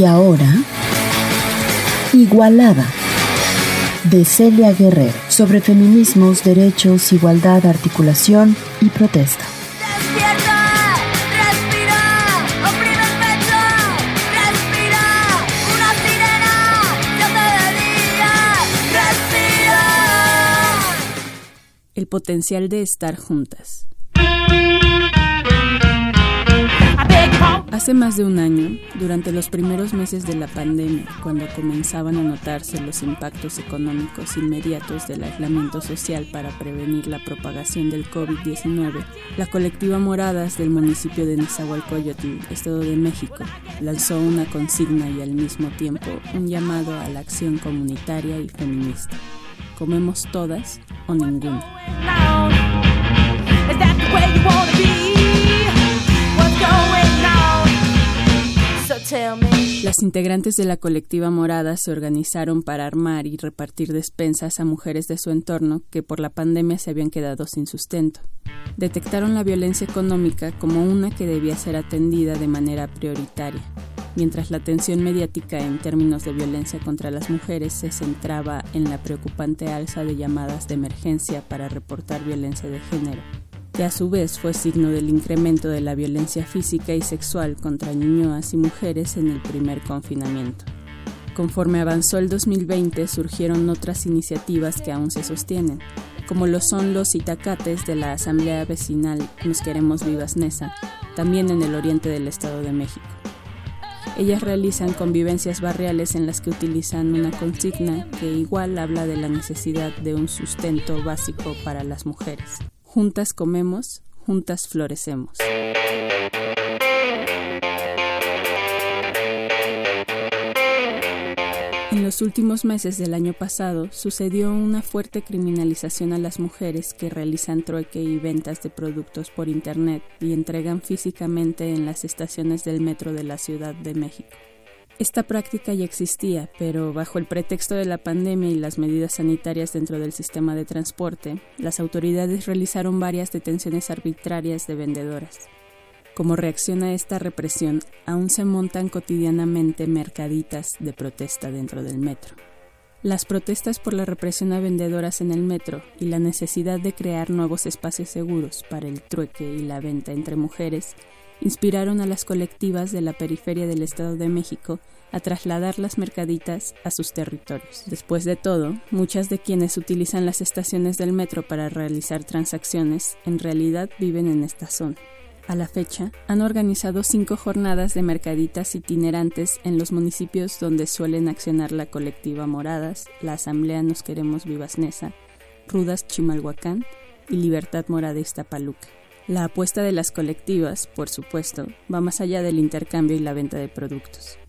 Y ahora, Igualada, de Celia Guerrero, sobre feminismos, derechos, igualdad, articulación y protesta. El potencial de estar juntas. Hace más de un año, durante los primeros meses de la pandemia, cuando comenzaban a notarse los impactos económicos inmediatos del aislamiento social para prevenir la propagación del COVID-19, la colectiva Moradas del municipio de Nezahualcóyotl, Estado de México, lanzó una consigna y al mismo tiempo un llamado a la acción comunitaria y feminista. Comemos todas o ninguna. Las integrantes de la colectiva morada se organizaron para armar y repartir despensas a mujeres de su entorno que por la pandemia se habían quedado sin sustento. Detectaron la violencia económica como una que debía ser atendida de manera prioritaria, mientras la atención mediática en términos de violencia contra las mujeres se centraba en la preocupante alza de llamadas de emergencia para reportar violencia de género que a su vez fue signo del incremento de la violencia física y sexual contra niñas y mujeres en el primer confinamiento. Conforme avanzó el 2020 surgieron otras iniciativas que aún se sostienen, como lo son los itacates de la Asamblea Vecinal Nos Queremos Vivas Nesa, también en el oriente del Estado de México. Ellas realizan convivencias barriales en las que utilizan una consigna que igual habla de la necesidad de un sustento básico para las mujeres. Juntas comemos, juntas florecemos. En los últimos meses del año pasado sucedió una fuerte criminalización a las mujeres que realizan trueque y ventas de productos por Internet y entregan físicamente en las estaciones del metro de la Ciudad de México. Esta práctica ya existía, pero bajo el pretexto de la pandemia y las medidas sanitarias dentro del sistema de transporte, las autoridades realizaron varias detenciones arbitrarias de vendedoras. Como reacción a esta represión, aún se montan cotidianamente mercaditas de protesta dentro del metro. Las protestas por la represión a vendedoras en el metro y la necesidad de crear nuevos espacios seguros para el trueque y la venta entre mujeres inspiraron a las colectivas de la periferia del Estado de México a trasladar las mercaditas a sus territorios. Después de todo, muchas de quienes utilizan las estaciones del metro para realizar transacciones en realidad viven en esta zona. A la fecha, han organizado cinco jornadas de mercaditas itinerantes en los municipios donde suelen accionar la colectiva Moradas, la Asamblea Nos Queremos Vivas Nesa, Rudas Chimalhuacán y Libertad Moradista Paluca. La apuesta de las colectivas, por supuesto, va más allá del intercambio y la venta de productos.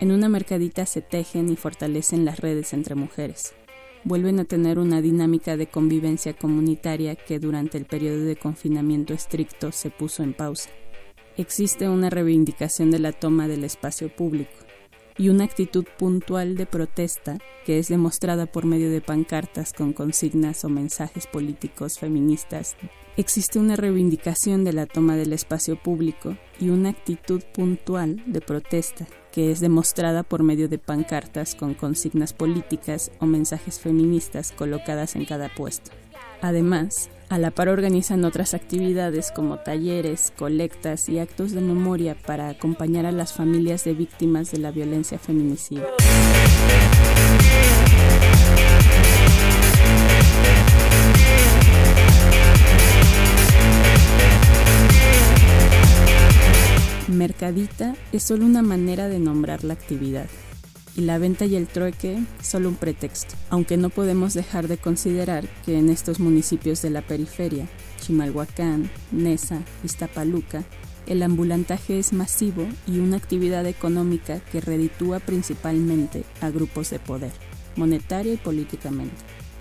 En una mercadita se tejen y fortalecen las redes entre mujeres. Vuelven a tener una dinámica de convivencia comunitaria que durante el periodo de confinamiento estricto se puso en pausa. Existe una reivindicación de la toma del espacio público y una actitud puntual de protesta que es demostrada por medio de pancartas con consignas o mensajes políticos feministas. Existe una reivindicación de la toma del espacio público y una actitud puntual de protesta que es demostrada por medio de pancartas con consignas políticas o mensajes feministas colocadas en cada puesto. Además, a la par organizan otras actividades como talleres, colectas y actos de memoria para acompañar a las familias de víctimas de la violencia feminicida. Mercadita es solo una manera de nombrar la actividad y la venta y el trueque solo un pretexto, aunque no podemos dejar de considerar que en estos municipios de la periferia, Chimalhuacán, Nesa, Iztapaluca, el ambulantaje es masivo y una actividad económica que reditúa principalmente a grupos de poder, monetaria y políticamente.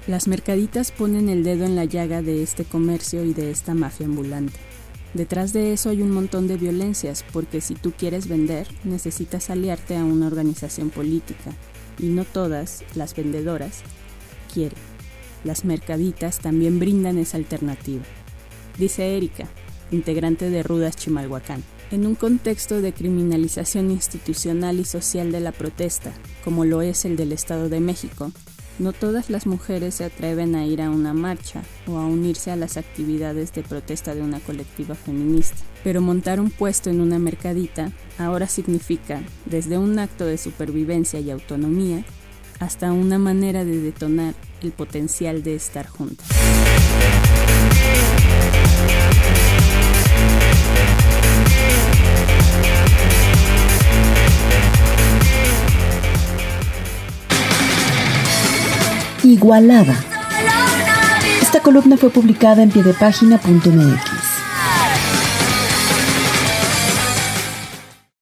Las mercaditas ponen el dedo en la llaga de este comercio y de esta mafia ambulante Detrás de eso hay un montón de violencias, porque si tú quieres vender, necesitas aliarte a una organización política, y no todas, las vendedoras, quieren. Las mercaditas también brindan esa alternativa. Dice Erika, integrante de Rudas Chimalhuacán. En un contexto de criminalización institucional y social de la protesta, como lo es el del Estado de México, no todas las mujeres se atreven a ir a una marcha o a unirse a las actividades de protesta de una colectiva feminista. Pero montar un puesto en una mercadita ahora significa, desde un acto de supervivencia y autonomía, hasta una manera de detonar el potencial de estar juntas. Igualada. Esta columna fue publicada en piedepágina.mx.